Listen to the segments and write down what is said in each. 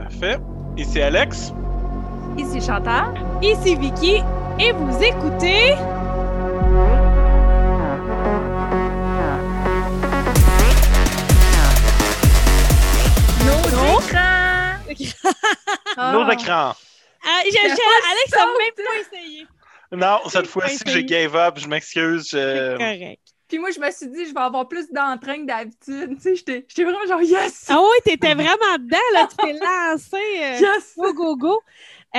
Parfait. Ici Alex. Ici Chantal. Ici Vicky. Et vous écoutez. Nos écrans! Nos écrans. Ah, je- je- Alex n'a même pas essayé. Non, cette fois-ci, j'ai gave up. Je m'excuse. C'est correct. Puis moi, je me suis dit, je vais avoir plus d'entrain que d'habitude. Tu sais, j'étais j'étais vraiment genre, yes! Ah oui, t'étais vraiment dedans, là. Tu t'es lancé. euh, Yes! Go, go, go. Euh,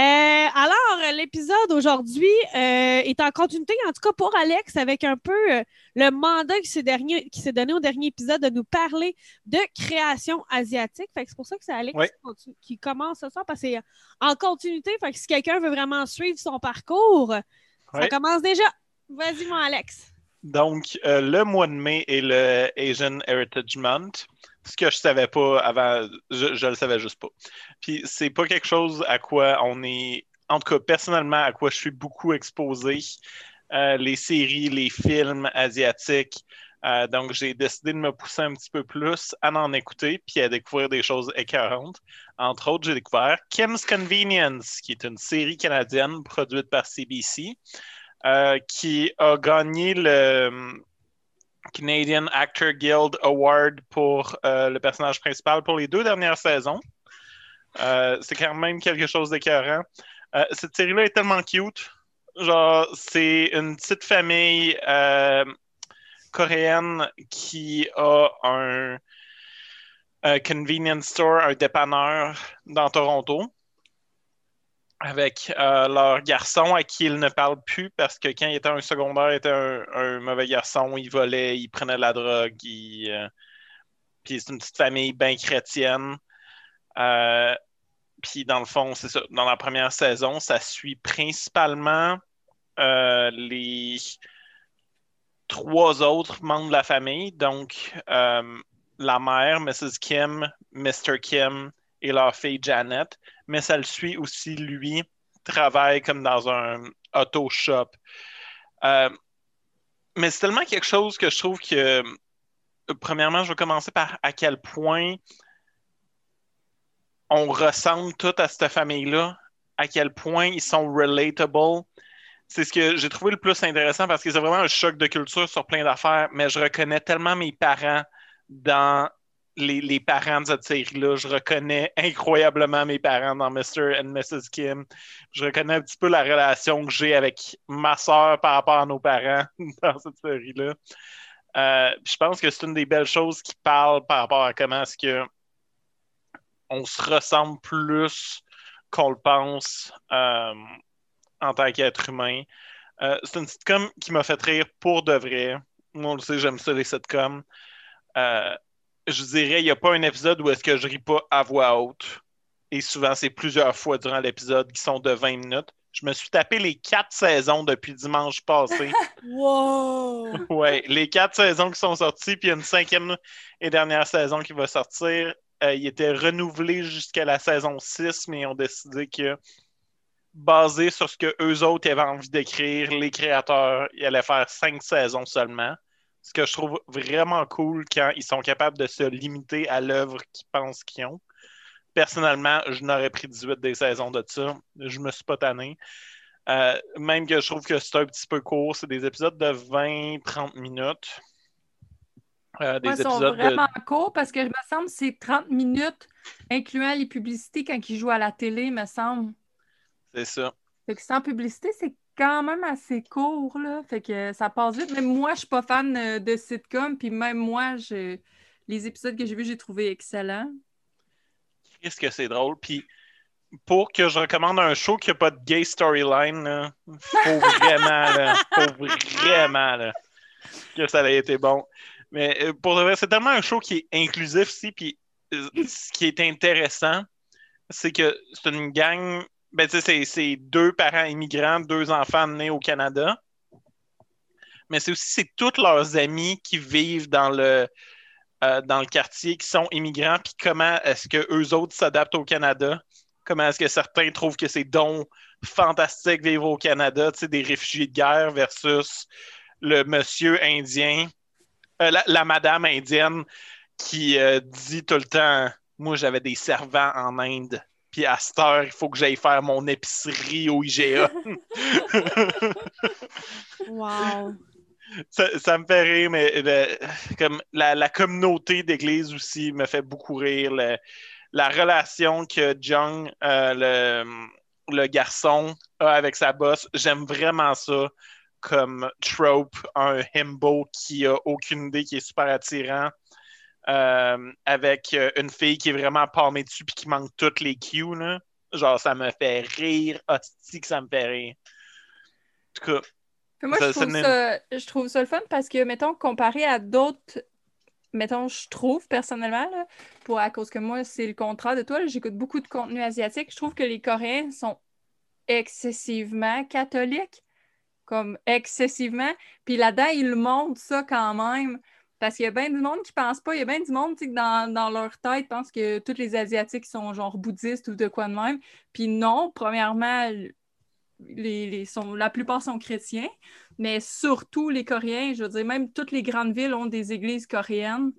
alors, l'épisode aujourd'hui euh, est en continuité, en tout cas pour Alex, avec un peu euh, le mandat qui s'est dernier- qui s'est donné au dernier épisode de nous parler de création asiatique. Fait que c'est pour ça que c'est Alex qui, continue- qui commence ce soir, parce que c'est en continuité. Fait que si quelqu'un veut vraiment suivre son parcours, ça commence déjà. Vas-y, mon Alex. Donc, euh, le mois de mai est le Asian Heritage Month. Ce que je savais pas avant, je, je le savais juste pas. Puis, c'est pas quelque chose à quoi on est, en tout cas, personnellement, à quoi je suis beaucoup exposé. Euh, les séries, les films asiatiques. Euh, donc, j'ai décidé de me pousser un petit peu plus à en écouter puis à découvrir des choses écœurantes. Entre autres, j'ai découvert Kim's Convenience, qui est une série canadienne produite par CBC. Euh, qui a gagné le hum, Canadian Actor Guild Award pour euh, le personnage principal pour les deux dernières saisons. Euh, c'est quand même quelque chose d'écœurant. Euh, cette série-là est tellement cute. Genre, c'est une petite famille euh, coréenne qui a un convenience store, un dépanneur dans Toronto avec euh, leur garçon à qui ils ne parlent plus parce que quand il était un secondaire, il était un, mauvais garçon, il volait, il prenait de la drogue, euh, puis c'est une petite famille bien chrétienne. Euh, puis dans le fond, c'est ça. Dans la première saison, ça suit principalement les trois autres membres de la famille, donc la mère, Mrs. Kim, Mr. Kim et leur fille Janet mais ça le suit aussi, lui, travaille comme dans un auto shop. Euh, mais c'est tellement quelque chose que je trouve que, euh, premièrement, je vais commencer par à quel point on ressemble tout à cette famille-là, à quel point ils sont relatable. C'est ce que j'ai trouvé le plus intéressant parce que c'est vraiment un choc de culture sur plein d'affaires, mais je reconnais tellement mes parents dans les, parents de cette série-là. Je reconnais incroyablement mes parents dans Mr. and Mrs. Kim. Je reconnais un petit peu la relation que j'ai avec ma soeur par rapport à nos parents dans cette série-là. Euh, je pense que c'est une des belles choses qui parle par rapport à comment est-ce que on se ressemble plus qu'on le pense euh, en tant qu'être humain. Euh, c'est une sitcom qui m'a fait rire pour de vrai. Moi, on le sait, j'aime ça, les sitcoms. Euh, je dirais, il n'y a pas un épisode où est-ce que je ris pas à voix haute. Et souvent, c'est plusieurs fois durant l'épisode qui sont de 20 minutes. Je me suis tapé les quatre saisons depuis dimanche passé. Wow! ouais, les quatre saisons qui sont sorties, puis il y a une cinquième et dernière saison qui va sortir. Euh, il était renouvelé jusqu'à la saison 6, mais ils ont décidé que, basé sur ce que eux autres avaient envie d'écrire, les créateurs, ils allaient faire cinq saisons seulement. Ce que je trouve vraiment cool quand ils sont capables de se limiter à l'œuvre qu'ils pensent qu'ils ont. Personnellement, je n'aurais pris 18 des saisons de ça. Je me suis pas tanné. Euh, même que je trouve que c'est un petit peu court. C'est des épisodes de 20-30 minutes. Euh, des ils sont épisodes de- vraiment courts parce que je me semble que c'est 30 minutes, incluant les publicités quand ils jouent à la télé, me semble. C'est ça. Fait que sans publicité, c'est quand même assez court, là. Fait que ça passe vite. Même moi, je suis pas fan euh, de sitcom, puis même moi, les épisodes que j'ai vus, j'ai trouvé excellents. Qu'est-ce que c'est drôle. Puis pour que je recommande un show qui n'a pas de gay storyline, faut vraiment, là, faut vraiment que ça ait été bon. Mais euh, pour de vrai, c'est tellement un show qui est inclusif ici. Puis euh, ce qui est intéressant, c'est que c'est une gang. Ben, c'est- deux parents immigrants, deux enfants nés au Canada. Mais c'est aussi c'est tous leurs amis qui vivent dans le, euh, dans le quartier, qui sont immigrants, puis comment est-ce que eux autres s'adaptent au Canada? Comment est-ce que certains trouvent que c'est donc fantastique vivre au Canada, des réfugiés de guerre versus le monsieur indien, euh, la, la madame indienne qui euh, dit tout le temps moi, j'avais des servants en Inde. Puis à cette heure, il faut que j'aille faire mon épicerie au IGA. Wow. ça, ça me fait rire, mais le- comme la, la communauté d'église aussi me fait beaucoup rire. Le- la relation que Jung, euh, le, le garçon, a avec sa boss, j'aime vraiment ça comme trope, un himbo qui a aucune idée, qui est super attirant. Euh, avec euh, une fille qui est vraiment palmée dessus puis qui manque toutes les cues. Là. Genre, ça me fait rire. Hostie que ça me fait rire. En tout cas, moi, Ça- je, trouve ça, je trouve ça le fun parce que, mettons, comparé à d'autres, mettons, je trouve personnellement, là, pour, à cause que moi, c'est le contraire de toi, j'écoute beaucoup de contenu asiatique, je trouve que les Coréens sont excessivement catholiques, comme excessivement. Puis là-dedans, ils montrent ça quand même. Parce qu'il y a bien du monde qui pense pas, il y a bien du monde que dans, dans leur tête pense que tous les Asiatiques sont genre bouddhistes ou de quoi de même. Puis non, premièrement, les, les- sont, la plupart sont chrétiens, mais surtout les Coréens, je veux dire, même toutes les grandes villes ont des églises coréennes.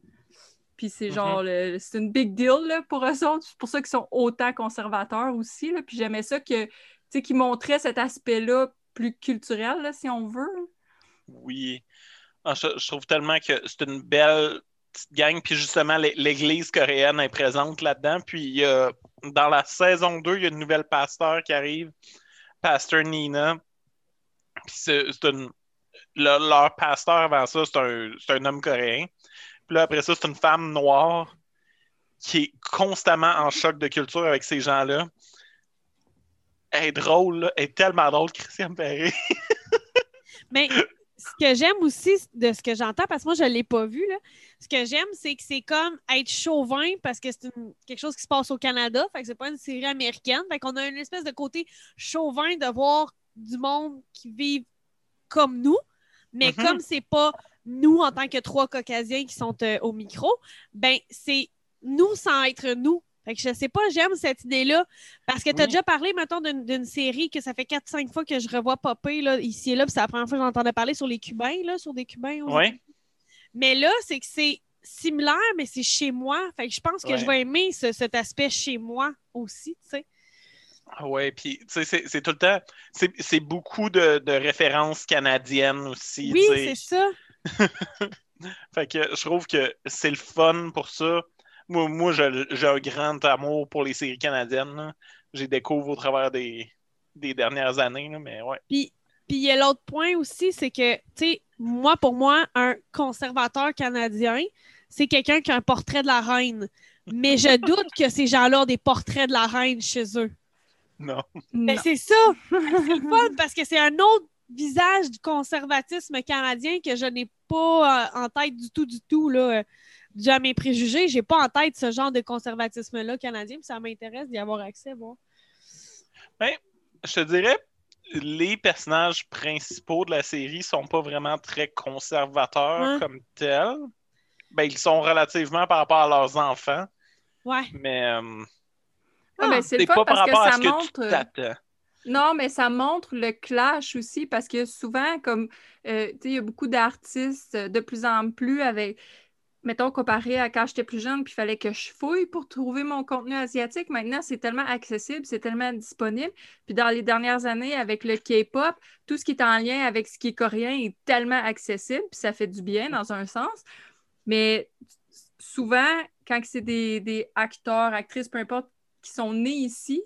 Puis c'est genre, c'est une big deal là, pour eux autres. C'est pour ça qu'ils sont autant conservateurs aussi. Là. Puis j'aimais ça que, tu sais, qu'ils montraient cet aspect-là plus culturel, là, si on veut. Oui. Ah, je, trouve tellement que c'est une belle petite gang. Puis justement, l'é- l'Église coréenne est présente là-dedans. Puis dans la saison 2, il y a une nouvelle pasteur qui arrive, Pasteur Nina. Puis c'est une- le- leur pasteur avant ça, c'est un, un homme coréen. Puis là, après ça, c'est une femme noire qui est constamment en choc de culture avec ces gens-là. Elle est drôle, là. Elle est tellement drôle, Christian Perry. Mais ce que j'aime aussi de ce que j'entends, parce que moi, je ne l'ai pas vu, là, ce que j'aime, c'est que c'est comme être chauvin parce que c'est quelque chose qui se passe au Canada, fait que c'est pas une série américaine. Fait qu'on a une espèce de côté chauvin de voir du monde qui vivent comme nous, mais Mhm. comme c'est pas nous en tant que trois Caucasiens qui sont euh, au micro, ben c'est nous sans être nous. Fait que je sais pas, j'aime cette idée-là. Parce que tu as Oui. déjà parlé, mettons, d'une série que ça fait 4-5 fois que je revois popper là, ici et là, puis c'est la première fois que j'entendais parler sur les Cubains, là, sur des Cubains. États-Unis. Mais là, c'est que c'est similaire, mais c'est chez moi. Fait que je pense que Ouais. je vais aimer ce- cet aspect chez moi aussi, tu sais. Ah Ouais, puis tu sais, c'est- tout le temps, c'est beaucoup de, de références canadiennes aussi. Oui, c'est ça. Fait que je trouve que c'est le fun pour ça. Moi, moi j'ai un grand amour pour les séries canadiennes. J'ai découvert au travers des, des dernières années, là, mais ouais. Puis puis il y a l'autre point aussi, c'est que, tu sais, moi, pour moi, un conservateur canadien, c'est quelqu'un qui a un portrait de la reine. Mais je doute que ces gens-là ont des portraits de la reine chez eux. Non. Ben, Non. c'est ça. c'est le fun parce que c'est un autre visage du conservatisme canadien que je n'ai pas euh, en tête du tout, du tout, là. Euh, Dû à mes préjugés, j'ai pas en tête ce genre de conservatisme-là canadien, puis ça m'intéresse d'y avoir accès, bon. Je te dirais, les personnages principaux de la série sont pas vraiment très conservateurs comme tels. Ben, ils sont relativement par rapport à leurs enfants, Ouais. mais euh, Ah, ben, c'est pas par parce que rapport à ça que montre. tu t'attends. Non, mais ça montre le clash aussi parce que souvent, comme euh, tu sais, il y a beaucoup d'artistes euh, de plus en plus avec, mettons, comparé à quand j'étais plus jeune, puis il fallait que je fouille pour trouver mon contenu asiatique. Maintenant, c'est tellement accessible, c'est tellement disponible. Puis dans les dernières années, avec le K-pop, tout ce qui est en lien avec ce qui est coréen est tellement accessible, puis ça fait du bien dans un sens. Mais souvent, quand c'est des, acteurs, actrices, peu importe, qui sont nés ici,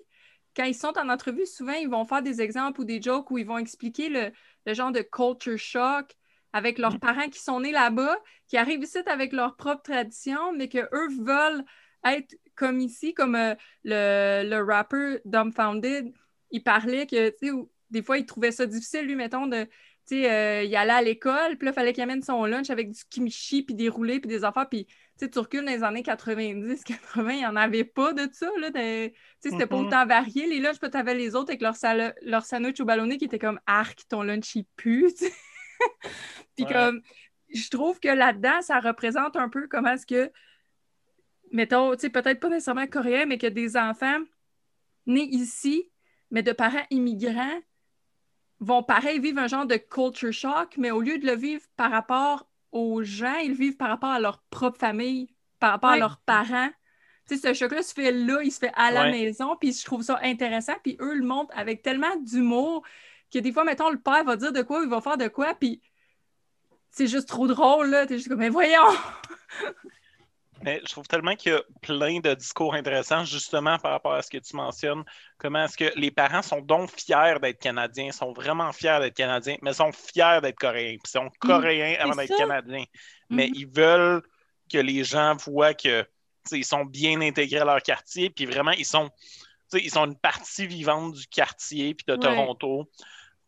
quand ils sont en entrevue, souvent, ils vont faire des exemples ou des jokes où ils vont expliquer le, le genre de culture shock avec leurs Mm. parents qui sont nés là-bas, qui arrivent ici avec leur propre tradition, mais qu'eux veulent être comme ici, comme euh, le, le rapper Dumbfounded, il parlait que, tu sais, des fois, il trouvait ça difficile, lui, mettons, de, tu sais, euh, il allait à l'école, puis là, il fallait qu'il amène son lunch avec du kimchi, puis des roulés, puis des affaires, puis, tu sais, tu recules dans les années 90, 80, il n'y en avait pas de ça, là, tu sais, c'était pas Mhm. autant varié. Les lunchs, puis t'avais les autres avec leur, leur sandwich au ballonné qui était comme arc, ton lunch il pue. tu sais. Puis Ouais. comme, je trouve que là-dedans, ça représente un peu comment est-ce que, mettons, tu sais, peut-être pas nécessairement coréen, mais que des enfants nés ici, mais de parents immigrants, vont pareil vivre un genre de culture shock, mais au lieu de le vivre par rapport aux gens, ils le vivent par rapport à leur propre famille, par rapport à leurs parents. Tu sais, ce choc-là se fait là, il se fait à la Ouais. maison, puis je trouve ça intéressant. Puis eux le montrent avec tellement d'humour que des fois, mettons, le père va dire de quoi, il va faire de quoi, puis c'est juste trop drôle, là. T'es juste comme, mais voyons! Mais je trouve tellement qu'il y a plein de discours intéressants, justement par rapport à ce que tu mentionnes. Comment est-ce que les parents sont donc fiers d'être Canadiens, sont vraiment fiers d'être Canadiens, mais sont fiers d'être Coréens. Puis sont Coréens avant d'être. Canadiens. Mais Mhm. ils veulent que les gens voient que ils sont bien intégrés à leur quartier, puis vraiment, ils sont, ils sont une partie vivante du quartier, puis de Ouais. Toronto.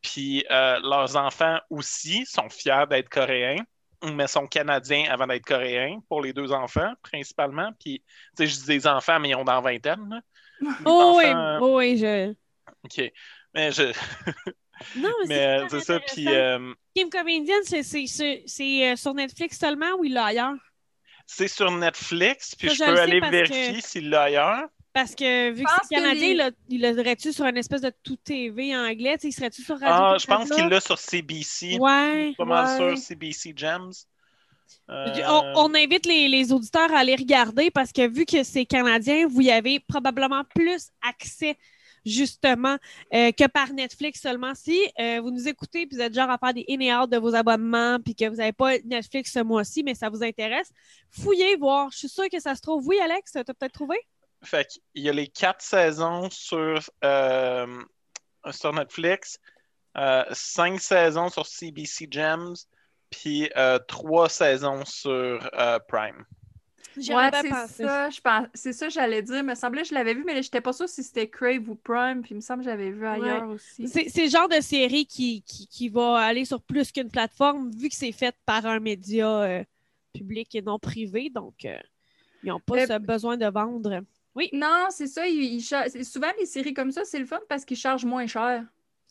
Puis euh, leurs enfants aussi sont fiers d'être Coréens mais sont canadiens avant d'être coréens pour les deux enfants, principalement. Puis, tu sais, je dis des enfants, mais ils ont dans vingtaine. là. Oh oui, oh oui, je. OK. Mais, je... Non, mais, mais c'est euh, ça. Puis, euh, Kim Comedian, c'est- sur Netflix seulement ou il l'a ailleurs? c'est sur Netflix. Puis, Ça, je je peux aller vérifier que- s'il l'a ailleurs. Parce que vu que c'est que canadien, les- il l'a- il l'aurait-tu sur une espèce de tout TV anglais? Il serait-tu sur Radio Ah, je pense qu'il l'a sur CBC. Ouais. Je suis pas mal ouais. sûr, CBC Gems. Euh, On, on invite les, les auditeurs à aller regarder parce que vu que c'est canadien, vous y avez probablement plus accès justement euh, que par Netflix seulement. Si euh, vous nous écoutez puis vous êtes genre à faire des in et out de vos abonnements puis que vous n'avez pas Netflix ce mois-ci, mais ça vous intéresse, fouillez voir. Je suis sûre que ça se trouve. Oui, Alex, tu as peut-être trouvé? Fait qu'il y a les quatre saisons sur, euh, sur Netflix, euh, cinq saisons sur CBC Gems, puis euh, trois saisons sur euh, Prime. Ouais, c'est pensé. ça, je pense, c'est ça, j'allais dire. Il me semblait que je l'avais vu, mais je n'étais pas sûre si c'était Crave ou Prime, puis il me semble que j'avais vu ailleurs aussi. C'est le genre de série qui, qui, qui va aller sur plus qu'une plateforme, vu que c'est fait par un média euh, public et non privé. Donc, euh, ils n'ont pas ce besoin de vendre. Non, c'est ça, il- il souvent les séries comme ça, c'est le fun parce qu'ils chargent moins cher.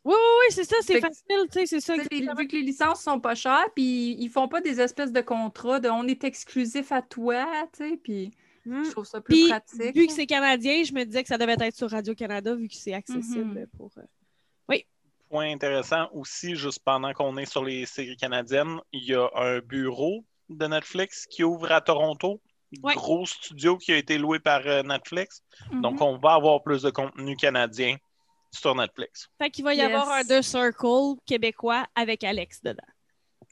Oui, oui, oui, c'est ça, c'est Fait facile, tu sais, c'est ça. Les- vu que les licences sont pas chères, puis ils font pas des espèces de contrats de on est exclusif à toi, tu sais, puis Mm. je trouve ça plus Puis, pratique. vu que c'est canadien, je me disais que ça devait être sur Radio-Canada, vu que c'est accessible Mhm. pour. euh, Point intéressant aussi, juste pendant qu'on est sur les séries canadiennes, il y a un bureau de Netflix qui ouvre à Toronto. Ouais. Gros studio qui a été loué par euh, Netflix. Mhm. Donc, on va avoir plus de contenu canadien sur Netflix. Fait qu'il va y Yes. avoir un The Circle québécois avec Alex dedans.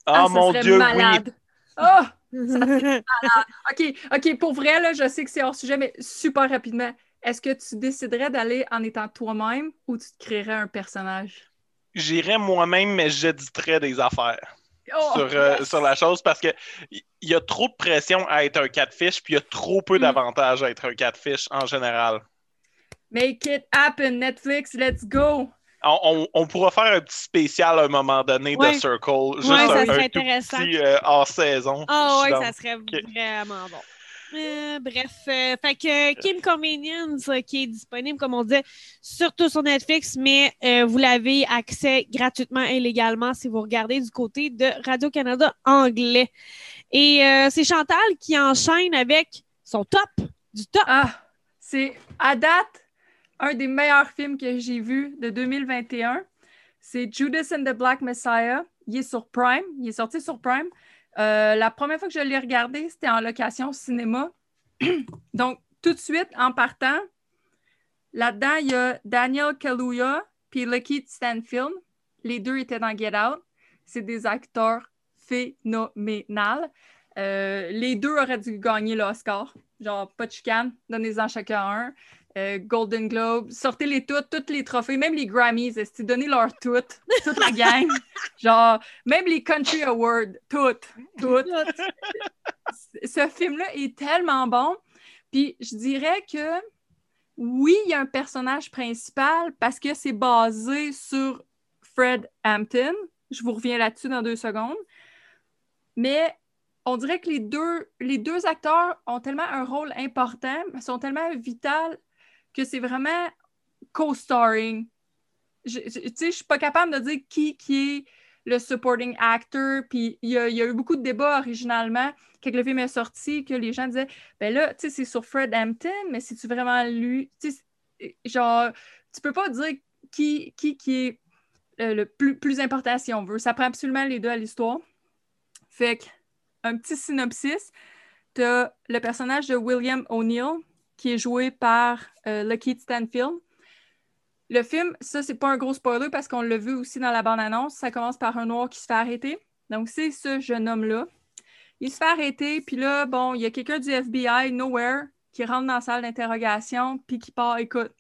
Ah, ça mon Dieu, oui! malade. Ah! OK, OK, pour vrai, là, je sais que c'est hors sujet, mais super rapidement. Est-ce que tu déciderais d'aller en étant toi-même ou tu te créerais un personnage? J'irais moi-même, mais j'éditerais des affaires. Oh, sur, euh, yes! sur la chose parce que il y, a trop de pression à être un catfish, puis il y a trop peu Mm. d'avantages à être un catfish en général. Make it happen, Netflix, let's go! On, on- on pourra faire un petit spécial à un moment donné Ouais. de Circle, juste Ouais, ça un, serait un tout intéressant. petit euh, hors saison. Ah suis oui, ça serait vraiment bon. Euh, bref, euh, fait que Kim Convenience euh, qui est disponible, comme on disait, surtout sur Netflix, mais euh, vous l'avez accès gratuitement et légalement si vous regardez du côté de Radio-Canada anglais. Et euh, c'est Chantal qui enchaîne avec son top du top. Ah, c'est à date un des meilleurs films que j'ai vu de 2021. C'est Judas and the Black Messiah. Il est sur Prime. Il est sorti sur Prime. Euh, la première fois que je l'ai regardé, c'était en location cinéma. Donc, tout de suite, en partant, là-dedans, il y a Daniel Kaluuya puis Lucky Stanfield. Les deux étaient dans Get Out. C'est des acteurs phénoménales. Euh, les deux auraient dû gagner l'Oscar. Genre, pas de chicane, donnez-en chacun un. Euh, Golden Globe, sortez-les toutes, tous les trophées, même les Grammys, est donnez-leur toutes, toute la gang. Genre, même les Country Awards, toutes, toutes. Ce film-là est tellement bon. Puis je dirais que oui, il y a un personnage principal parce que c'est basé sur Fred Hampton. Je vous reviens là-dessus dans deux secondes. Mais on dirait que les deux, les deux acteurs ont tellement un rôle important, sont tellement vital que c'est vraiment co-starring. Je- Tu je suis pas capable de dire qui, est le supporting actor. Il y, a eu beaucoup de débats originalement quand le film est sorti, que les gens disaient ben là, tu sais, c'est sur Fred Hampton, mais c'est-tu vraiment lui? Tu sais, genre, tu peux pas dire qui, qui, qui est euh, le plus, plus important si on veut. Ça prend absolument les deux à l'histoire. Fait un petit synopsis. Tu as le personnage de William O'Neill, qui est joué par euh, Lucky Stanfield. Le film, ça, c'est pas un gros spoiler parce qu'on l'a vu aussi dans la bande-annonce. Ça commence par un noir qui se fait arrêter. Donc, c'est ce jeune homme-là. Il se fait arrêter, puis là, bon, il y a quelqu'un du FBI, Nowhere, qui rentre dans la salle d'interrogation, puis qui part, écoute,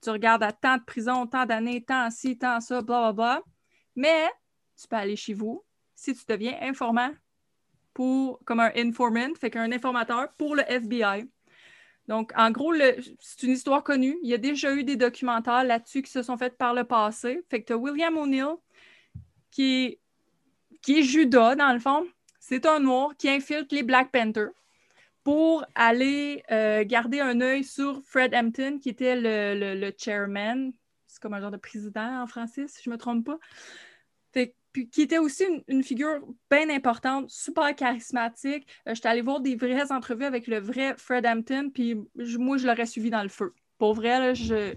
tu regardes à tant de prison, tant d'années, tant ci, tant ça, bla, bla, bla. Mais tu peux aller chez vous si tu deviens informant pour, comme un informant, fait qu'un informateur pour le FBI. Donc, en gros, c'est une histoire connue. Il y a déjà eu des documentaires là-dessus qui se sont faits par le passé. Fait que tu as William O'Neill, qui est, qui Judas, dans le fond. C'est un noir qui infiltre les Black Panthers pour aller euh, garder un œil sur Fred Hampton, qui était le, chairman. C'est comme un genre de président en français, si je ne me trompe pas. Puis, qui était aussi une, figure bien importante, super charismatique. Euh, J'étais allée voir des vraies entrevues avec le vrai Fred Hampton, puis moi, je l'aurais suivi dans le feu. Pour vrai, je,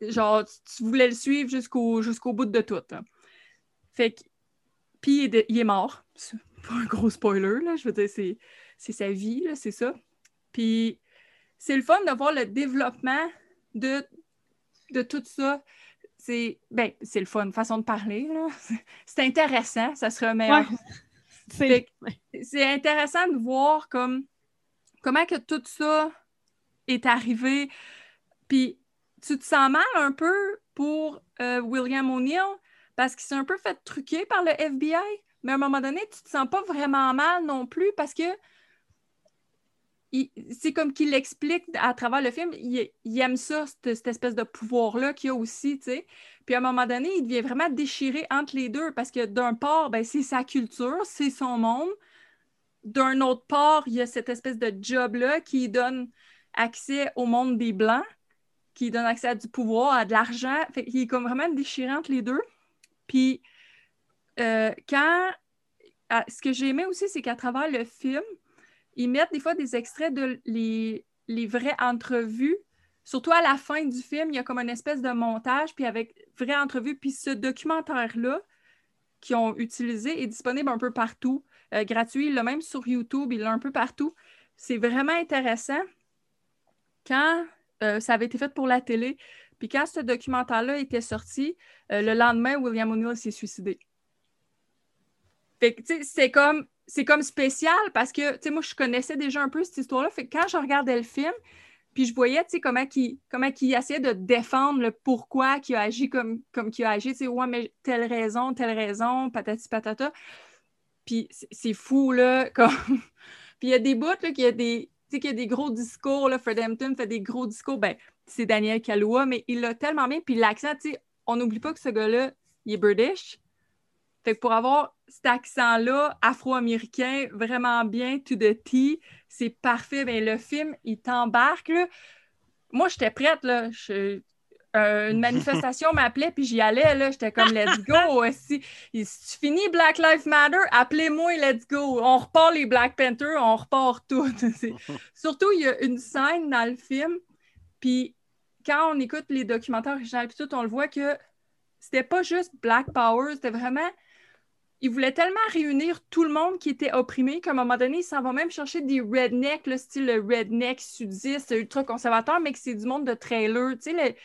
genre, tu voulais le suivre jusqu'au bout de tout. Fait que, puis il, est mort. Pas un gros spoiler, là. Je veux dire, c'est c'est sa vie, c'est ça. Puis c'est le fun de voir le développement de, de tout ça. C'est ben, c'est le fun, façon de parler. C'est intéressant, ça serait meilleur. C'est intéressant de voir comme comment que tout ça est arrivé. Puis tu te sens mal un peu pour euh, William O'Neill parce qu'il s'est un peu fait truquer par le FBI. Mais à un moment donné, tu te sens pas vraiment mal non plus parce que c'est comme qu'il l'explique à travers le film, il, aime ça, cette, espèce de pouvoir-là qu'il a aussi, tu sais. Puis à un moment donné, il devient vraiment déchiré entre les deux parce que d'un part, ben, c'est sa culture, c'est son monde. D'un autre part, il y a cette espèce de job-là qui donne accès au monde des Blancs, qui donne accès à du pouvoir, à de l'argent. il est comme vraiment déchiré entre les deux. Puis euh, quand... ce que j'ai aimé aussi, c'est qu'à travers le film, ils mettent des fois des extraits de les, vraies entrevues. Surtout à la fin du film, il y a comme une espèce de montage, puis avec vraies entrevues. Puis ce documentaire-là qu'ils ont utilisé est disponible un peu partout, euh, gratuit. Il l'a même sur YouTube, il l'a un peu partout. C'est vraiment intéressant. Quand euh, ça avait été fait pour la télé, puis quand ce documentaire-là était sorti, euh, le lendemain, William O'Neill s'est suicidé. Fait que, tu sais, c'est comme c'est comme spécial parce que, tu sais, moi, je connaissais déjà un peu cette histoire-là. Fait que quand je regardais le film, puis je voyais, tu sais, comment il, comment essayait de défendre le pourquoi qu'il a agi comme, comme qu'il a agi. Tu sais, ouais, mais telle raison, telle raison, patati patata. Puis c'est fou, là. Comme... puis il y a des bouts, là, qu'il y a des... Tu sais, qu'il y a des gros discours, là, Fred Hampton fait des gros discours. Ben, c'est Daniel Kaluuya, mais il l'a tellement bien. Puis l'accent, tu sais, on n'oublie pas que ce gars-là, il est British. Fait que pour avoir cet accent-là afro-américain vraiment bien, to the T, c'est parfait. Ben, le film, il t'embarque. Moi, j'étais prête. Là. Euh, une manifestation m'appelait, puis j'y allais. Là. J'étais comme, let's go. si, si tu finis Black Lives Matter, appelez-moi, let's go. On repart les Black Panthers, on repart tout. Surtout, il y a une scène dans le film, puis quand on écoute les documentaires originaux, puis tout, on le voit que c'était pas juste Black Power, c'était vraiment il voulait tellement réunir tout le monde qui était opprimé qu'à un moment donné, il s'en va même chercher des rednecks, le style redneck sudiste, ultra-conservateur, mais que c'est du monde de trailer. Tu sais,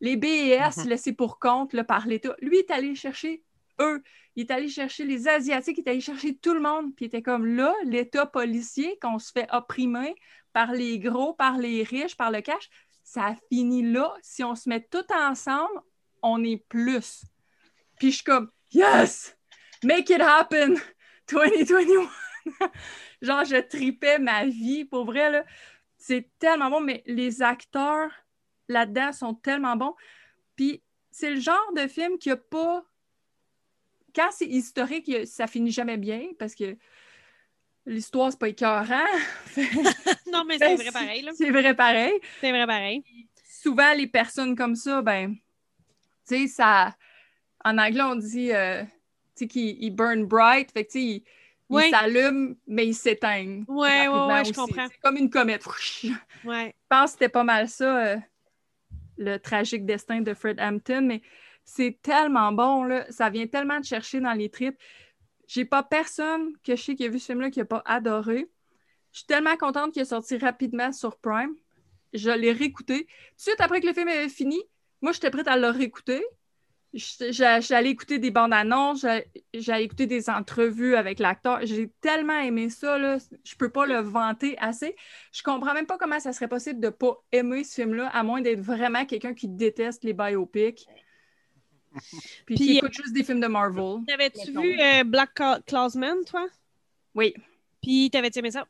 les BS mhm. laissés pour compte par l'État. Lui, il est allé chercher eux. Il est allé chercher les Asiatiques, il est allé chercher tout le monde. Puis il était comme là, l'État policier, qu'on se fait opprimer par les gros, par les riches, par le cash, ça finit là. Si on se met tout ensemble, on est plus. Puis je suis comme, yes! Make it happen 2021. Genre, je tripais ma vie. Pour vrai, là, c'est tellement bon, mais les acteurs là-dedans sont tellement bons. Puis, c'est le genre de film qui a pas. Quand c'est historique, ça finit jamais bien parce que l'histoire, c'est pas écœurant. non, mais c'est vrai pareil. C'est vrai pareil. C'est vrai pareil. Souvent, les personnes comme ça, ben, tu sais, ça. En anglais, on dit. Euh, qu'il burn bright, fait que il, il s'allume, mais il s'éteint. Ouais, ouais, je comprends. C'est comme une comète. Ouais. Je pense que c'était pas mal ça, euh, le tragique destin de Fred Hampton, mais c'est tellement bon, là. Ça vient tellement de chercher dans les tripes. J'ai pas personne que je sais qui a vu ce film-là qui a pas adoré. Je suis tellement contente qu'il est sorti rapidement sur Prime. je l'ai réécouté. Tout de suite après que le film avait fini, moi, j'étais prête à le réécouter. J'allais écouter des bandes annonces, j'allais écouter des entrevues avec l'acteur. J'ai tellement aimé ça, là. je peux pas le vanter assez. Je comprends même pas comment ça serait possible de pas aimer ce film-là, à moins d'être vraiment quelqu'un qui déteste les biopics. Puis, qui écoute juste des films de Marvel. T'avais-tu vu euh, Black Clausman, toi? Oui. Puis t'avais-tu aimé ça?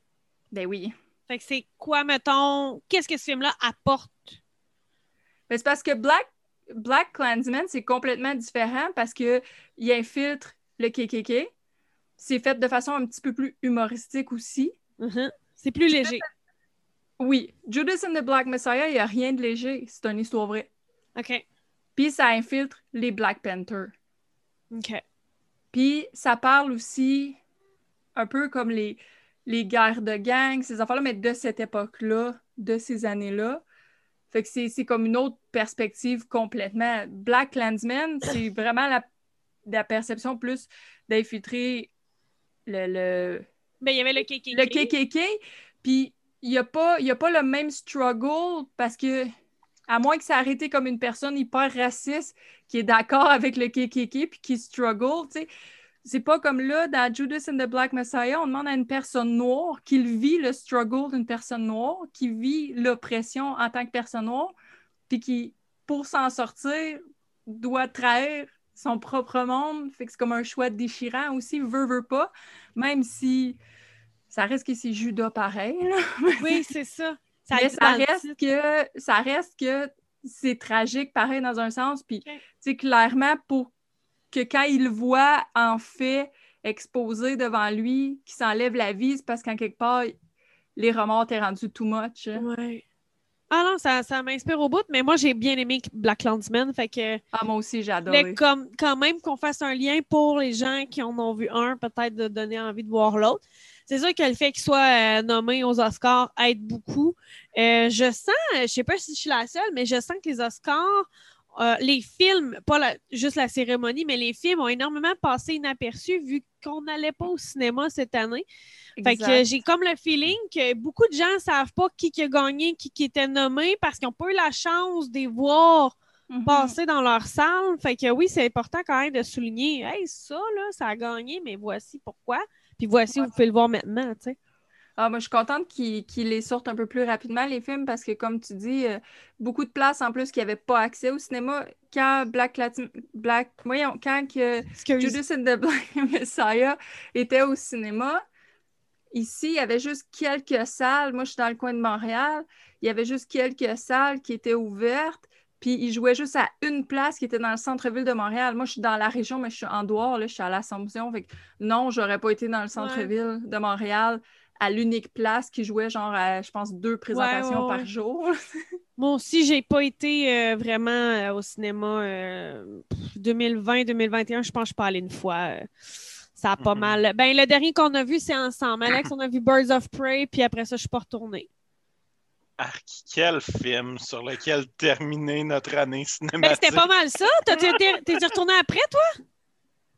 Ben oui. Fait que c'est quoi, mettons, qu'est-ce que ce film-là apporte? Ben, c'est parce que Black Black Clansman, c'est complètement différent parce qu'il infiltre le KKK. C'est fait de façon un petit peu plus humoristique aussi. Mm-hmm. C'est plus léger. Oui. Judas and the Black Messiah, il n'y a rien de léger. C'est une histoire vraie. OK. Puis ça infiltre les Black Panthers. OK. Puis ça parle aussi un peu comme les, les guerres de gang, ces affaires-là, mais de cette époque-là, de ces années-là. Fait que c'est comme une autre perspective complètement. Black Landsman, c'est vraiment la, perception plus d'infiltrer le, le. Ben, il y avait le KKK. Le KKK. Puis il n'y a, pas, a pas le même struggle parce que, à moins que ça arrêté comme une personne hyper raciste qui est d'accord avec le KKK puis qui struggle, tu sais c'est pas comme là, dans Judas and the Black Messiah, on demande à une personne noire qu'il vit le struggle d'une personne noire, qui vit l'oppression en tant que personne noire, puis qui, pour s'en sortir, doit trahir son propre monde. Fait que c'est comme un choix déchirant aussi, veut, veut pas, même si ça reste que c'est Judas pareil. Oui, c'est ça. ça Mais ça reste, que, ça reste que c'est tragique pareil dans un sens. Puis, c'est clairement, pour que quand il voit en fait exposé devant lui qui s'enlève la vie, c'est parce qu'en quelque part, les remords t'es rendu too much. Ouais. Ah non, ça, ça m'inspire au bout, mais moi j'ai bien aimé Black Landsman, fait que. Ah moi aussi j'ai adoré. Comme, quand même qu'on fasse un lien pour les gens qui en ont vu un, peut-être de donner envie de voir l'autre. C'est sûr que le fait qu'il soit euh, nommé aux Oscars aide beaucoup. Euh, je sens, je sais pas si je suis la seule, mais je sens que les Oscars euh, les films, pas juste la cérémonie, mais les films ont énormément passé inaperçus vu qu'on n'allait pas au cinéma cette année. Fait que j'ai comme le feeling que beaucoup de gens ne savent pas qui, qui a gagné, qui, qui était nommé parce qu'ils n'ont pas eu la chance de les voir mm-hmm. passer dans leur salle. Fait que oui, c'est important quand même de souligner Hey, ça, là, ça a gagné, mais voici pourquoi. Puis voici, vous pouvez le voir maintenant, tu sais. Ah, moi, je suis contente qu'ils les sortent un peu plus rapidement, les films, parce que, comme tu dis, euh, beaucoup de places en plus qui n'avaient pas accès au cinéma. Quand Black Latin... Black... Voyons, quand que Judas and the Black Messiah était au cinéma, ici, il y avait juste quelques salles. Moi, je suis dans le coin de Montréal. Il y avait juste quelques salles qui étaient ouvertes. Puis ils jouaient juste à une place qui était dans le centre-ville de Montréal. Moi, je suis dans la région, mais je suis en dehors, là, je suis à l'Assomption. Fait que non, j'aurais pas été dans le centre-ville de Montréal à l'unique place qui jouait genre je pense deux présentations par jour. Moi aussi, j'ai pas été euh, vraiment euh, au cinéma 2020-2021. Euh, je pense que je suis pas allée une fois. ça a pas mal. Ben, le dernier qu'on a vu, c'est ensemble. Alex, on a vu Birds of Prey, puis après ça, je suis pas retournée. Arc, quel film sur lequel terminer notre année ben, cinématique. c'était pas mal ça. T'es retourné après, toi?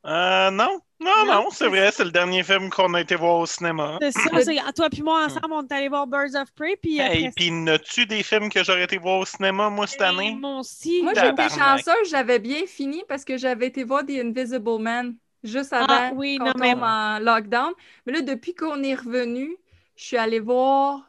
Euh, non. Non, non, c'est vrai, c'est le dernier film qu'on a été voir au cinéma. C'est ça, toi puis moi ensemble, on est allé voir Birds of Prey. Puis, hey, puis n'as-tu des films que j'aurais été voir au cinéma, moi, cette année? Moi aussi. Moi, j'étais chanceuse, j'avais bien fini parce que j'avais été voir The Invisible Man juste avant ah, oui, qu'on tombe en lockdown. Mais là, depuis qu'on est revenu, je suis allée voir...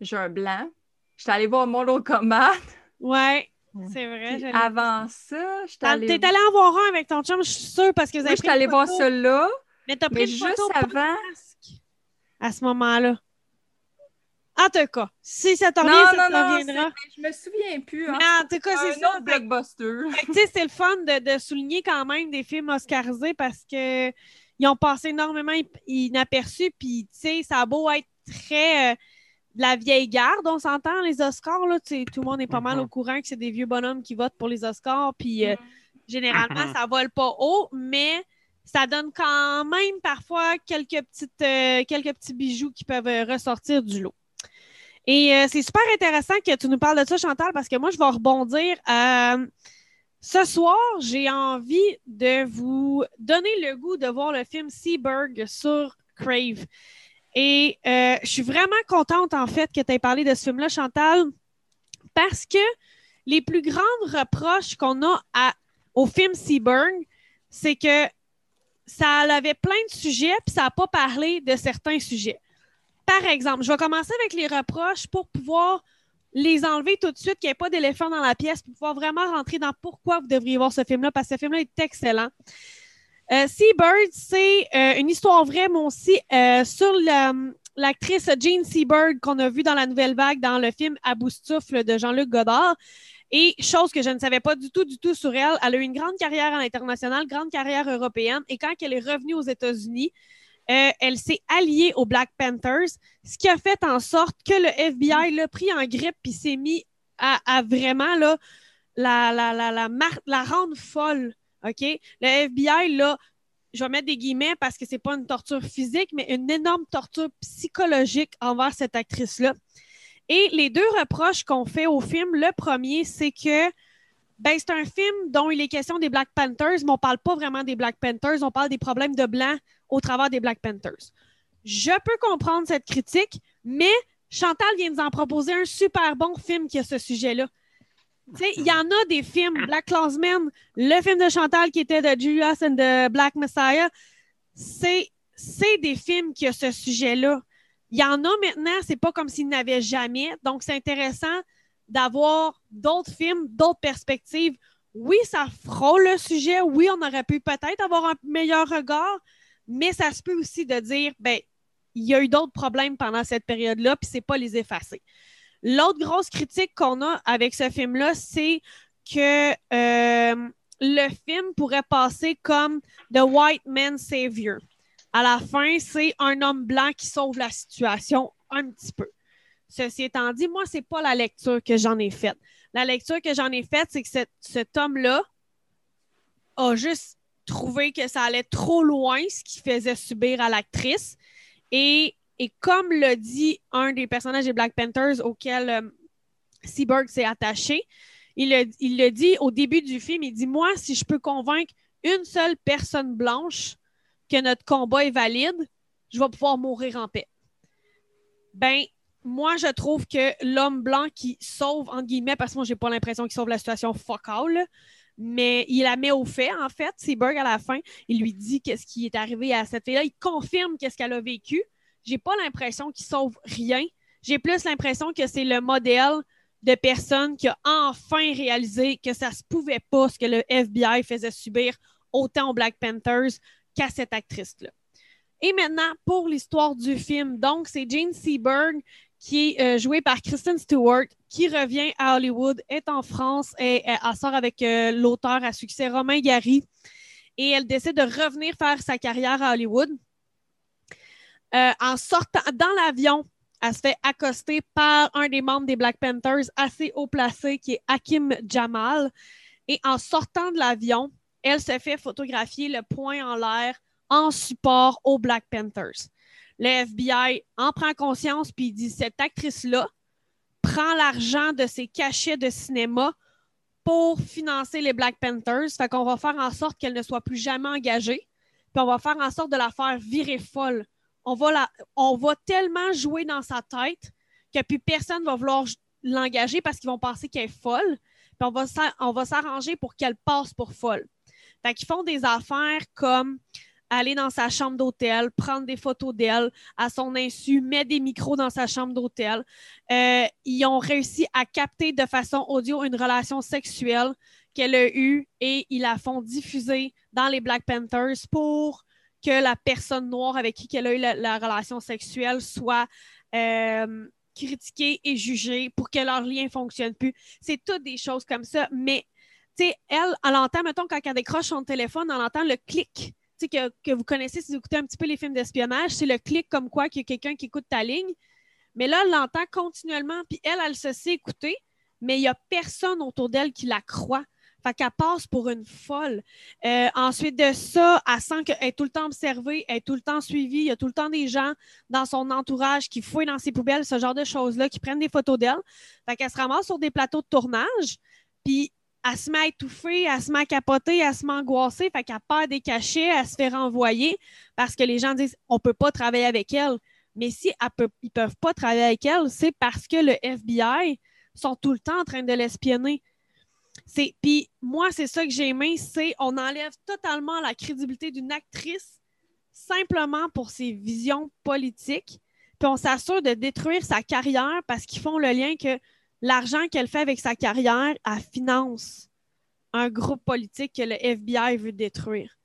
J'ai un blanc. Je suis allée voir Mortal Kombat. Ouais. C'est vrai. avant ça, je allée... T'es allé en voir un avec ton chum, je suis sûre, parce que vous avez oui, je suis allée voir celui-là. Mais t'as pris juste avant. À ce moment-là. En tout cas, si ça t'en revient, ça t'en reviendra. Je me souviens plus. Hein. Mais en tout cas, c'est ça. Blockbuster. Tu sais, c'est le fun de, de, souligner quand même des films oscarisés parce que ils ont passé énormément inaperçus. Puis, tu sais, ça a beau être très... Euh, la vieille garde, on s'entend, les Oscars, là, tout le monde est pas mal au mhm. courant que c'est des vieux bonhommes qui votent pour les Oscars, puis euh, généralement, mhm. ça vole pas haut, mais ça donne quand même parfois quelques, petites, euh, quelques petits bijoux qui peuvent euh, ressortir du lot. Et c'est super intéressant que tu nous parles de ça, Chantal, parce que moi, je vais rebondir. ce soir, j'ai envie de vous donner le goût de voir le film Seaberg sur Crave. Et euh, je suis vraiment contente, en fait, que tu aies parlé de ce film-là, Chantal, parce que les plus grandes reproches qu'on a au film Seaburn, c'est que ça avait plein de sujets, puis ça n'a pas parlé de certains sujets. Par exemple, je vais commencer avec les reproches pour pouvoir les enlever tout de suite, qu'il n'y ait pas d'éléphant dans la pièce, pour pouvoir vraiment rentrer dans pourquoi vous devriez voir ce film-là, parce que ce film-là est excellent. Euh, Seabird, c'est euh, une histoire vraie, mais aussi euh, sur l'actrice Jane Seabird qu'on a vue dans la nouvelle vague dans le film À de Jean-Luc Godard. Et chose que je ne savais pas du tout, du tout sur elle, elle a eu une grande carrière à l'international, grande carrière européenne. Et quand elle est revenue aux États-Unis, elle s'est alliée aux Black Panthers, ce qui a fait en sorte que le FBI l'a pris en grippe et s'est mis à, vraiment la, la, la, la, la rendre folle. OK? Le FBI, là, je vais mettre des guillemets parce que c'est pas une torture physique, mais une énorme torture psychologique envers cette actrice-là. Et les deux reproches qu'on fait au film, le premier, c'est que ben, c'est un film dont il est question des Black Panthers, mais on parle pas vraiment des Black Panthers, on parle des problèmes de blanc au travers des Black Panthers. Je peux comprendre cette critique, mais Chantal vient de nous en proposer un super bon film qui a ce sujet-là. Il y en a des films, Black Clansman, le film de Chantal qui était de Julius and the Black Messiah, c'est des films qui ont ce sujet-là. Il y en a maintenant, c'est pas comme s'il n'avait jamais. Donc, c'est intéressant d'avoir d'autres films, d'autres perspectives. Oui, ça frôle le sujet. Oui, on aurait pu peut-être avoir un meilleur regard, mais ça se peut aussi de dire, ben, il y a eu d'autres problèmes pendant cette période-là, puis c'est pas les effacer. L'autre grosse critique qu'on a avec ce film-là, c'est que euh, le film pourrait passer comme The White Man Savior. À la fin, c'est un homme blanc qui sauve la situation un petit peu. Ceci étant dit, moi, c'est pas la lecture que j'en ai faite. La lecture que j'en ai faite, c'est que cet homme-là a juste trouvé que ça allait trop loin ce qu'il faisait subir à l'actrice. Et, comme le dit un des personnages des Black Panthers auquel euh, s'est attaché, il le, dit au début du film, il dit, moi, si je peux convaincre une seule personne blanche que notre combat est valide, je vais pouvoir mourir en paix. Ben, moi, je trouve que l'homme blanc qui sauve, entre guillemets, parce que moi, j'ai pas l'impression qu'il sauve la situation fuck all, mais il la met au fait, en fait. Seaberg, à la fin, il lui dit qu'est-ce qui est arrivé à cette fille-là. Il confirme qu'est-ce qu'elle a vécu. J'ai pas l'impression qu'il sauve rien. J'ai plus l'impression que c'est le modèle de personne qui a enfin réalisé que ça se pouvait pas ce que le FBI faisait subir autant aux Black Panthers qu'à cette actrice-là. Et maintenant, pour l'histoire du film. Donc, c'est Jane Seberg qui est euh, jouée par Kristen Stewart, qui revient à Hollywood, est en France et elle, sort avec euh, l'auteur à succès Romain Gary. Et elle décide de revenir faire sa carrière à Hollywood. Euh, en sortant dans l'avion, elle se fait accoster par un des membres des Black Panthers assez haut placé, qui est Hakim Jamal. Et en sortant de l'avion, elle se fait photographier le poing en l'air en support aux Black Panthers. Le FBI en prend conscience puis dit cette actrice-là prend l'argent de ses cachets de cinéma pour financer les Black Panthers. Fait qu'on va faire en sorte qu'elle ne soit plus jamais engagée. Puis on va faire en sorte de la faire virer folle. On va, tellement jouer dans sa tête que plus personne ne va vouloir l'engager parce qu'ils vont penser qu'elle est folle. Puis on va s'arranger pour qu'elle passe pour folle. Fait qu'ils font des affaires comme aller dans sa chambre d'hôtel, prendre des photos d'elle à son insu, mettre des micros dans sa chambre d'hôtel. Euh, ils ont réussi à capter de façon audio une relation sexuelle qu'elle a eue et ils la font diffuser dans les Black Panthers pour que la personne noire avec qui elle a eu la, relation sexuelle soit euh, critiquée et jugée pour que leur lien ne fonctionne plus. C'est toutes des choses comme ça, mais tu sais, elle, elle entend, mettons, quand elle décroche son téléphone, elle entend le clic que, que, vous connaissez si vous écoutez un petit peu les films d'espionnage, c'est le clic comme quoi qu'il y a quelqu'un qui écoute ta ligne. Mais là, elle l'entend continuellement, puis elle, elle se sait écouter, mais il n'y a personne autour d'elle qui la croit. Fait qu'elle passe pour une folle. Euh, ensuite de ça, elle sent qu'elle est tout le temps observée, elle est tout le temps suivie. Il y a tout le temps des gens dans son entourage qui fouillent dans ses poubelles, ce genre de choses-là, qui prennent des photos d'elle. Fait qu'elle se ramasse sur des plateaux de tournage. Puis elle se met à étouffer, elle se met à capoter, elle se met à angoisser, fait qu'elle perd des cachets, elle se fait renvoyer parce que les gens disent on peut pas travailler avec elle. Mais si elle ils peuvent pas travailler avec elle, c'est parce que le FBI sont tout le temps en train de l'espionner. C'est puis moi c'est ça que j'ai aimé, c'est on enlève totalement la crédibilité d'une actrice simplement pour ses visions politiques, puis on s'assure de détruire sa carrière parce qu'ils font le lien que l'argent qu'elle fait avec sa carrière, elle finance un groupe politique que le FBI veut détruire.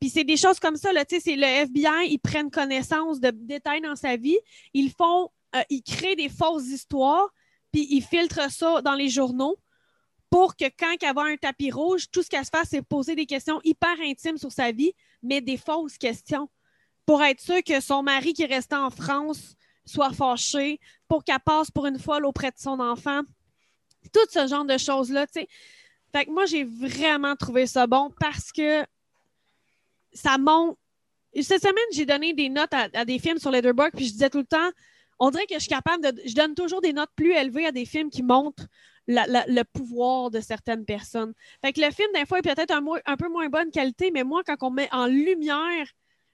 Puis c'est des choses comme ça, tu sais, c'est le FBI, ils prennent connaissance de détails dans sa vie, ils font, euh, ils créent des fausses histoires, puis ils filtrent ça dans les journaux pour que quand elle va un tapis rouge, tout ce qu'elle se fait, c'est poser des questions hyper intimes sur sa vie, mais des fausses questions, pour être sûr que son mari qui est resté en France soit fâché, pour qu'elle passe pour une folle auprès de son enfant. Tout ce genre de choses-là, tu sais. Fait que moi, j'ai vraiment trouvé ça bon parce que ça montre. Cette semaine, j'ai donné des notes à, à des films sur Letterboxd, puis je disais tout le temps, on dirait que je suis capable de. Je donne toujours des notes plus élevées à des films qui montrent le pouvoir de certaines personnes. Fait que le film, des fois, est peut-être un, un peu moins bonne qualité, mais moi, quand on met en lumière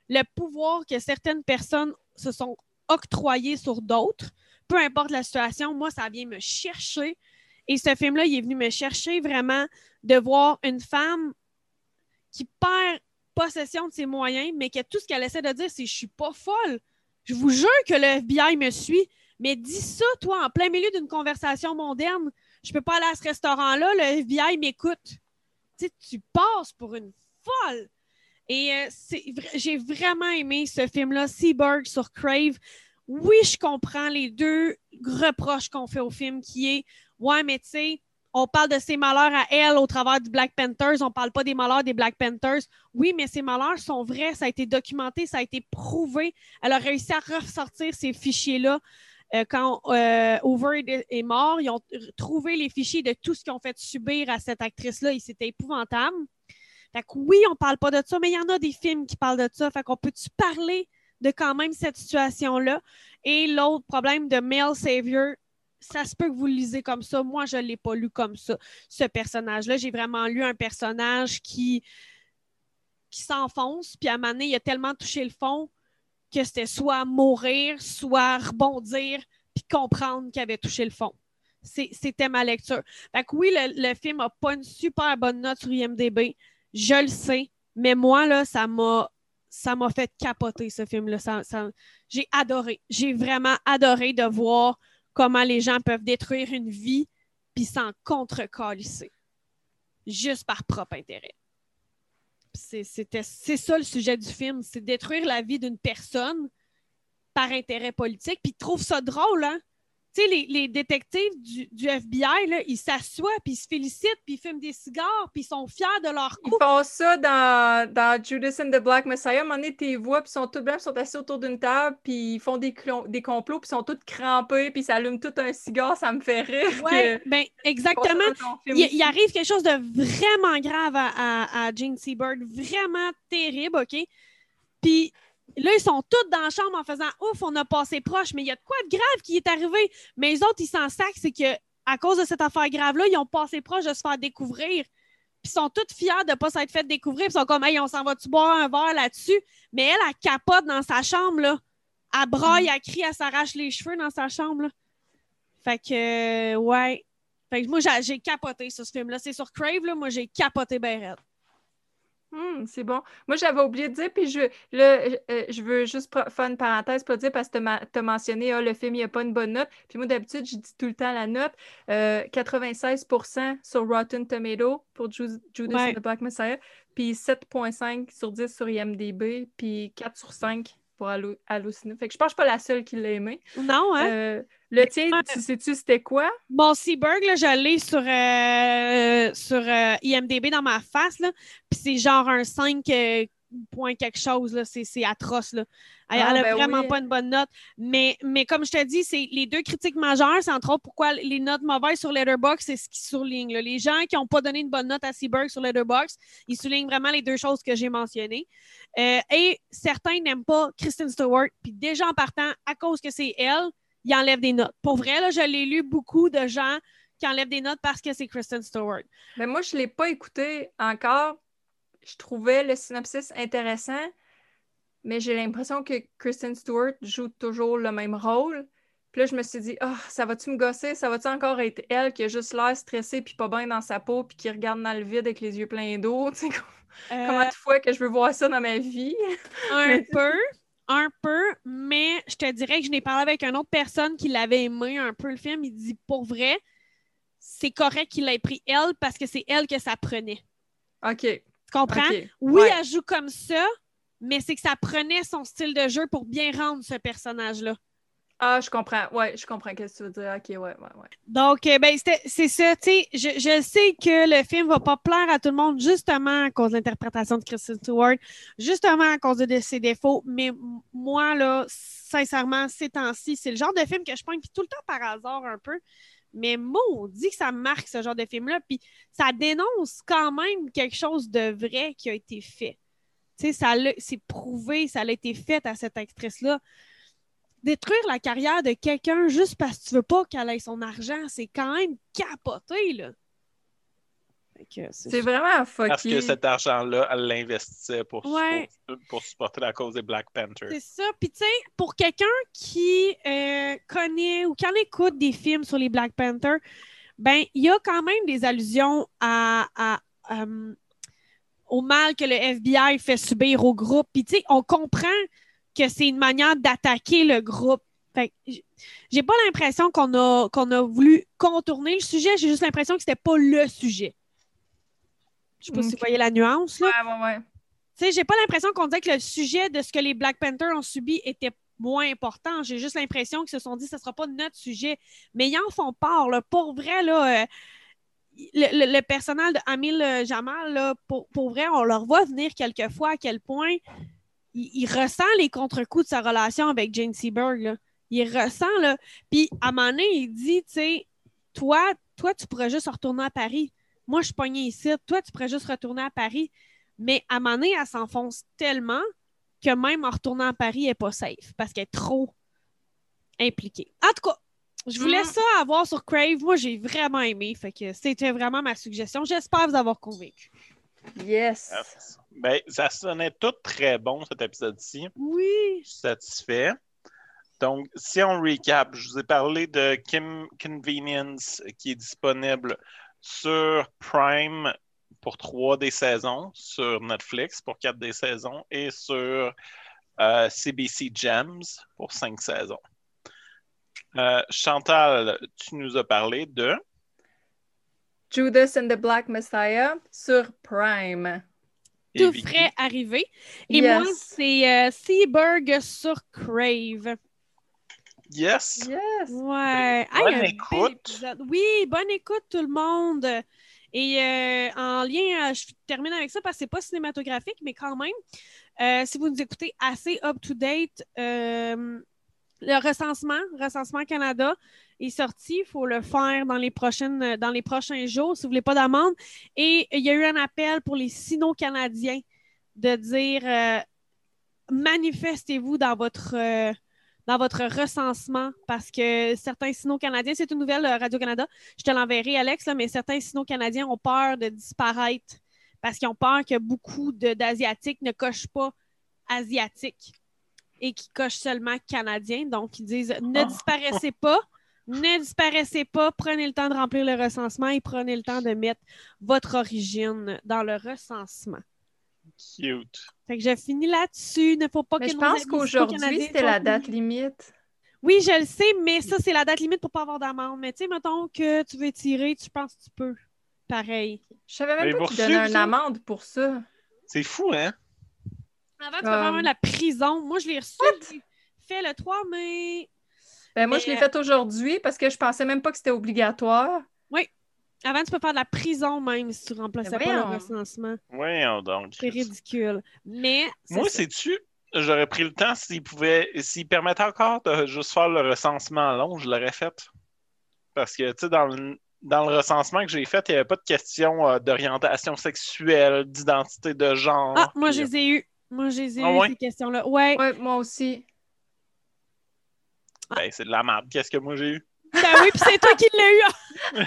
le pouvoir que certaines personnes se sont octroyées sur d'autres, peu importe la situation, moi, ça vient me chercher. Et ce film-là, il est venu me chercher vraiment de voir une femme qui perd possession de ses moyens, mais que tout ce qu'elle essaie de dire, c'est je suis pas folle. Je vous jure que le FBI me suit. Mais dis ça, toi, en plein milieu d'une conversation mondaine. Je peux pas aller à ce restaurant-là, le FBI m'écoute. Tu sais, tu passes pour une folle. Et euh, j'ai vraiment aimé ce film-là, Seaberg sur Crave. Oui, je comprends les deux reproches qu'on fait au film, qui est Ouais, mais tu sais, on parle de ses malheurs à elle au travers du Black Panthers, on parle pas des malheurs des Black Panthers. Oui, mais ces malheurs sont vrais, ça a été documenté, ça a été prouvé. Elle a réussi à ressortir ces fichiers-là. Euh, quand euh, Over est- mort, ils ont trouvé les fichiers de tout ce qu'ils ont fait subir à cette actrice-là et c'était épouvantable. Fait que oui, on parle pas de ça, mais il y en a des films qui parlent de ça. Fait qu'on peut-tu parler de quand même cette situation-là? Et l'autre problème de male savior, ça se peut que vous le lisez comme ça. Moi, je ne l'ai pas lu comme ça, ce personnage-là. J'ai vraiment lu un personnage qui, qui s'enfonce, puis à un moment donné, il a tellement touché le fond que c'était soit mourir, soit rebondir, puis comprendre qu'il avait touché le fond. C'était ma lecture. Fait que oui, le, film n'a pas une super bonne note sur IMDB. Je le sais, mais moi, là, ça m'a ça m'a fait capoter ce film-là. Ça- j'ai adoré. J'ai vraiment adoré de voir comment les gens peuvent détruire une vie puis s'en contre-calisser. Juste par propre intérêt. C'est ça le sujet du film, c'est détruire la vie d'une personne par intérêt politique. Puis ils trouvent ça drôle, hein? Tu sais, les, les détectives du, du FBI, là, ils s'assoient, puis ils se félicitent, puis ils fument des cigares, puis ils sont fiers de leur Ils coup. font ça dans, dans Judas and the Black Messiah. À un moment donné, tes voix, puis ils sont tous blancs, ils sont assis autour d'une table, puis ils font des, complots, puis ils sont tous crampés, puis ils s'allument tout un cigare. Ça me fait rire. Que- ben ils exactement. Il, arrive quelque chose de vraiment grave à, à, à Gene Seabird, vraiment terrible, OK? Puis là, ils sont tous dans la chambre en faisant Ouf, on a passé proche, mais il y a de quoi de grave qui est arrivé. Mais les autres, ils s'en sacent, c'est que à cause de cette affaire grave-là, ils ont passé proche de se faire découvrir. Puis ils sont tous fiers de ne pas s'être fait découvrir. Puis ils sont comme Hey, on s'en va-tu boire un verre là-dessus? Mais elle, elle capote dans sa chambre, là. Elle braille, elle crie, elle s'arrache les cheveux dans sa chambre, là. Fait que, euh, ouais. Fait que moi, j'ai j'ai capoté sur ce film-là. C'est sur Crave, là. Moi, j'ai capoté ben raide. Hum, c'est bon. Moi, j'avais oublié de dire, puis je, là, euh, je veux juste faire une parenthèse pour dire, parce que tu as, mentionné, ah, le film, il n'y a pas une bonne note. Puis moi, d'habitude, je dis tout le temps la note. Euh, 96% sur Rotten Tomato pour Ju- Judas Ouais. and the Black Messiah, puis 7.5 sur 10 sur IMDb, puis 4 sur 5 pour Hallo- Halluciné. Fait que je pense que je suis pas la seule qui l'a aimé. Non, hein? Euh, le tien, tu sais-tu c'était quoi? Mon Seaberg, là, je l'ai sur, euh, sur euh, IMDB dans ma face, là. Puis c'est genre un 5 euh, point quelque chose, là. C'est c'est atroce, là. Elle, Ah, elle a ben vraiment oui. pas une bonne note. Mais, mais comme je te dis, c'est les deux critiques majeures, c'est entre autres pourquoi les notes mauvaises sur Letterboxd, c'est ce qui souligne. là. Les gens qui n'ont pas donné une bonne note à Seaberg sur Letterboxd, ils soulignent vraiment les deux choses que j'ai mentionnées. Euh, et certains n'aiment pas Kristen Stewart. Puis déjà en partant, à cause que c'est elle, ils enlèvent des notes. Pour vrai, là, je l'ai lu beaucoup de gens qui enlèvent des notes parce que c'est Kristen Stewart. Mais moi, je ne l'ai pas écouté encore. Je trouvais le synopsis intéressant, mais j'ai l'impression que Kristen Stewart joue toujours le même rôle. Puis là, je me suis dit, ah, ça va-tu me gosser? Ça va-tu encore être elle qui a juste l'air stressée puis pas bien dans sa peau puis qui regarde dans le vide avec les yeux pleins d'eau? Tu sais, Euh, Combien de fois que je veux voir ça dans ma vie? un Mais- peu, un peu, mais je te dirais que je n'ai parlé avec une autre personne qui l'avait aimé un peu le film. Il dit pour vrai, c'est correct qu'il ait pris elle parce que c'est elle que ça prenait. OK. Tu comprends? Oui, Ouais. elle joue comme ça, mais c'est que ça prenait son style de jeu pour bien rendre ce personnage-là. Ah, je comprends. Ouais, je comprends ce que tu veux dire. OK, ouais, ouais, ouais. Donc, euh, ben, c'est ça. Tu sais, je, je sais que le film va pas plaire à tout le monde, justement à cause de l'interprétation de Kristen Stewart, justement à cause de, de ses défauts. Mais moi, là, sincèrement, ces temps-ci, c'est le genre de film que je prends, tout le temps par hasard un peu. Mais maudit que ça marque, ce genre de film-là. Puis ça dénonce quand même quelque chose de vrai qui a été fait. Tu sais, c'est prouvé, ça a été fait à cette actrice-là détruire la carrière de quelqu'un juste parce que tu veux pas qu'elle ait son argent, c'est quand même capoté, là. C'est vraiment fucké. Parce que cet argent-là, elle l'investissait pour, Ouais. pour, pour supporter la cause des Black Panthers. C'est ça. Puis, tu sais, pour quelqu'un qui euh, connaît ou qui en écoute des films sur les Black Panthers, ben, il y a quand même des allusions à, à, euh, au mal que le FBI fait subir au groupe. Puis, tu sais, on comprend que c'est une manière d'attaquer le groupe. Fait j'ai pas l'impression qu'on a, qu'on a voulu contourner le sujet, j'ai juste l'impression que c'était pas le sujet. Je sais pas si vous voyez la nuance, là. Ouais, ouais, ouais. Tu sais, j'ai pas l'impression qu'on disait que le sujet de ce que les Black Panthers ont subi était moins important. J'ai juste l'impression qu'ils se sont dit que ce sera pas notre sujet. Mais ils en font part, là. Pour vrai, là, euh, le, le- le personnage de Amil euh, Jamal, là, pour, pour vrai, on leur voit venir quelquefois à quel point il, il ressent les contre-coups de sa relation avec Jane Seberg, là. Il ressent, là. Puis, à un moment donné, il dit, tu sais, toi, toi, tu pourrais juste retourner à Paris. Moi, je suis pognée ici. Toi, tu pourrais juste retourner à Paris. Mais à un moment donné, elle s'enfonce tellement que même en retournant à Paris, elle n'est pas safe parce qu'elle est trop impliquée. En tout cas, je voulais Mm. ça avoir sur Crave. Moi, j'ai vraiment aimé. Fait que c'était vraiment ma suggestion. J'espère vous avoir convaincu. Yes. Ben, ça sonnait tout très bon, cet épisode-ci. Oui. Je suis satisfait. Donc, si on recap, je vous ai parlé de Kim Convenience qui est disponible sur Prime pour trois des saisons, sur Netflix pour quatre des saisons et sur euh, CBC Gems pour cinq saisons. Euh, Chantal, tu nous as parlé de Judas and the Black Messiah sur Prime. Tout frais arrivé. Et Yes. moi, c'est euh, Seaburg sur Crave. Yes. Yes. Ouais. Bonne écoute. Oui, bonne écoute tout le monde. Et euh, en lien, euh, je termine avec ça parce que c'est pas cinématographique, mais quand même, euh, si vous nous écoutez assez up-to-date, euh, le recensement, recensement Canada est sorti. Il faut le faire dans les, prochaines, dans les prochains jours si vous voulez pas d'amende. Et il y a eu un appel pour les sino-canadiens de dire euh, manifestez-vous dans votre euh, dans votre recensement parce que certains sino-canadiens, c'est une nouvelle euh, Radio-Canada, je te l'enverrai, Alex, là, mais certains sino-canadiens ont peur de disparaître parce qu'ils ont peur que beaucoup d'Asiatiques ne cochent pas asiatique et qui cochent seulement canadien. Donc, ils disent ne Ah. disparaissez pas, ne disparaissez pas, prenez le temps de remplir le recensement et prenez le temps de mettre votre origine dans le recensement. Cute. Fait que je finis là-dessus. Il ne faut pas Mais que je pense qu'aujourd'hui, c'était la date limite. Oui, je le sais, mais ça, c'est la date limite pour pas avoir d'amende. Mais tu sais, mettons que tu veux tirer, tu penses que tu peux. Pareil. Je savais Mais même pas vous qu'ils donnaient une amende pour ça. C'est fou, hein? Avant, tu Comme- vraiment de la prison. Moi, je l'ai reçu. je l'ai fait le 3 mai. Ben, moi, Mais, je l'ai euh, fait aujourd'hui parce que je pensais même pas que c'était obligatoire. Avant, tu peux faire de la prison même si tu remplaçais Mais pas le recensement. Voyons donc. C'est ridicule. Mais. c'est Moi, sais-tu, j'aurais pris le temps s'ils pouvaient, s'ils permettaient encore de juste faire le recensement long, je l'aurais fait. Parce que, tu sais, dans le, dans le recensement que j'ai fait, il n'y avait pas de question euh, d'orientation sexuelle, d'identité de genre. Ah, moi, je les ai eues. Moi, je les ai Ah eues, ouais? ces questions-là. Ouais. Ouais, moi aussi. ben, c'est de la merde. Qu'est-ce que moi j'ai eu? Ben oui, puis c'est toi qui l'as eu.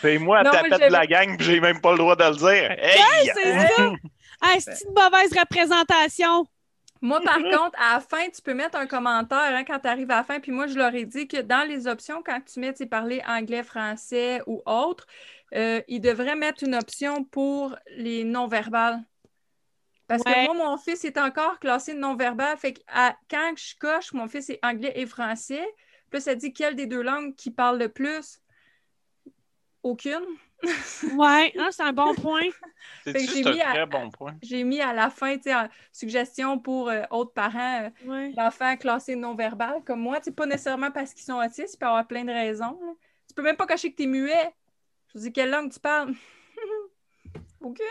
C'est moi, Non, tapette de la gang, puis j'ai même pas le droit de le dire. Hey! c'est ça. Ah, c'est une mauvaise représentation. Moi, par contre, à la fin, tu peux mettre un commentaire hein, quand tu arrives à la fin. Puis moi, je leur ai dit que dans les options, quand tu mets parler anglais, français ou autre, euh, ils devraient mettre une option pour les non-verbales. Parce Ouais. que moi, mon fils est encore classé non-verbal. Fait que à- quand je coche, mon fils est anglais et français. Puis là, ça dit quelle des deux langues qui parle le plus? Aucune. Ouais, hein, c'est un bon point. C'est un mis à- très bon point. J'ai mis à la fin, tu sais, suggestion pour euh, autres parents, euh, Ouais. l'enfant classé non-verbal comme moi. C'est pas nécessairement parce qu'ils sont autistes, il peut y avoir plein de raisons. là. Tu peux même pas cacher que tu es muet. Je dis quelle langue tu parles? Aucune.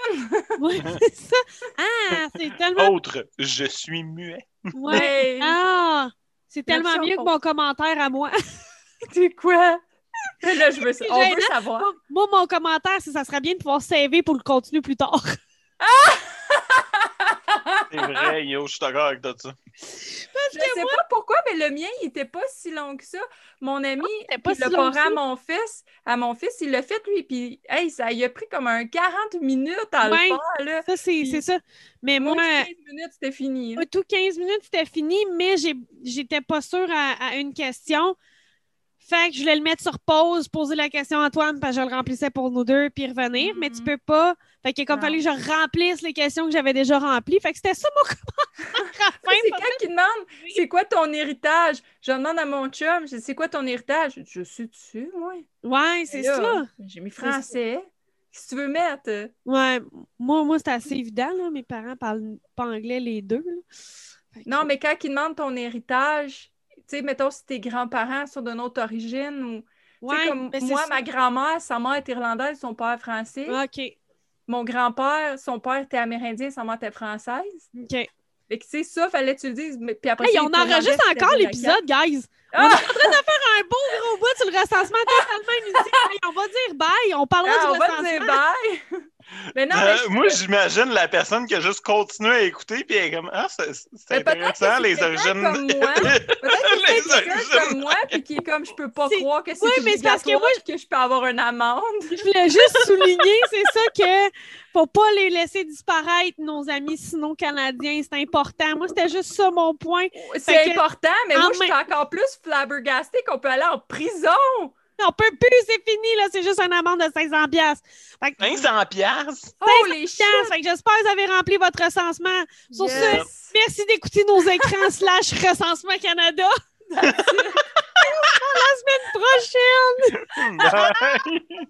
Ouais, c'est ça. Ah, c'est tellement. Autre, je suis muet. Ouais. Ah, c'est tellement mieux que mon commentaire à moi. C'est quoi? Là, je veux, on veut savoir. Moi, moi, mon commentaire, c'est ça serait bien de pouvoir saver pour le continuer plus tard. C'est vrai, yo, je suis d'accord avec toi, ça. Je sais pas pourquoi, mais le mien, il était pas si long que ça. Mon ami, pas puis si parent à mon fils, à mon fils, il l'a fait lui, puis hey, ça il a pris comme un 40 minutes à Ouais. le faire, là. Ça, c'est c'est ça. Mais Moi, moi, 15 minutes, c'était fini. là. tout 15 minutes, c'était fini, mais j'ai- j'étais pas sûre à, à une question. Fait que je voulais le mettre sur pause, poser la question à Antoine, parce que je le remplissais pour nous deux, puis revenir. Mais tu Mhm. peux pas. Fait qu'il a comme fallu que je remplisse les questions que j'avais déjà remplies. Fait que c'était ça mon commentaire. C'est quand qui demande? C'est quoi ton héritage? Je demande à mon chum, je dis, c'est quoi ton héritage? Je suis dessus, moi? Ouais, c'est ça. J'ai mis français. Que tu veux mettre? Ouais, moi, moi c'est assez évident. Là. Mes parents parlent pas anglais les deux. là. Non, mais quand ils demandent ton héritage, tu sais, mettons si tes grands-parents sont d'une autre origine ou. Ouais, comme c'est moi, ça. ma grand-mère, sa mère est irlandaise, son père français. OK. Mon grand-père, son père était amérindien, sa mère était française. OK. Fait que, tu sais, ça, fallait que tu le dises. Mais, puis après, Hey, ça, on enregistre encore l'épisode, guys. On Ah! est en train de faire un beau gros bout sur le recensement totalement inutile. On va dire bye. On parlera Ah, du on va recensement. dire bye! mais non, mais Euh, je- moi, j'imagine la personne qui a juste continué à écouter, puis elle est comme Ah, c'est intéressant, c'est les quelqu'un origines. comme moi. Peut-être que Les c'est comme moi, puis qui est comme je peux pas croire que c'est Oui, mais c'est parce que moi, puis que je peux avoir une amende. Je voulais juste souligner, c'est ça que faut pas les laisser disparaître, nos amis sino-canadiens. C'est important. Moi, c'était juste ça mon point. C'est que- important, mais en moi, je suis main- encore plus flabbergastée qu'on peut aller en prison. On peut plus, c'est fini, là. C'est juste une amende de 500 piastres. Fait que 500 piastres? Oh, les Tiens, fait que j'espère que vous avez rempli votre recensement. Sur Yes. ce, merci d'écouter nos écrans slash recensement Canada. À la semaine prochaine! Bye.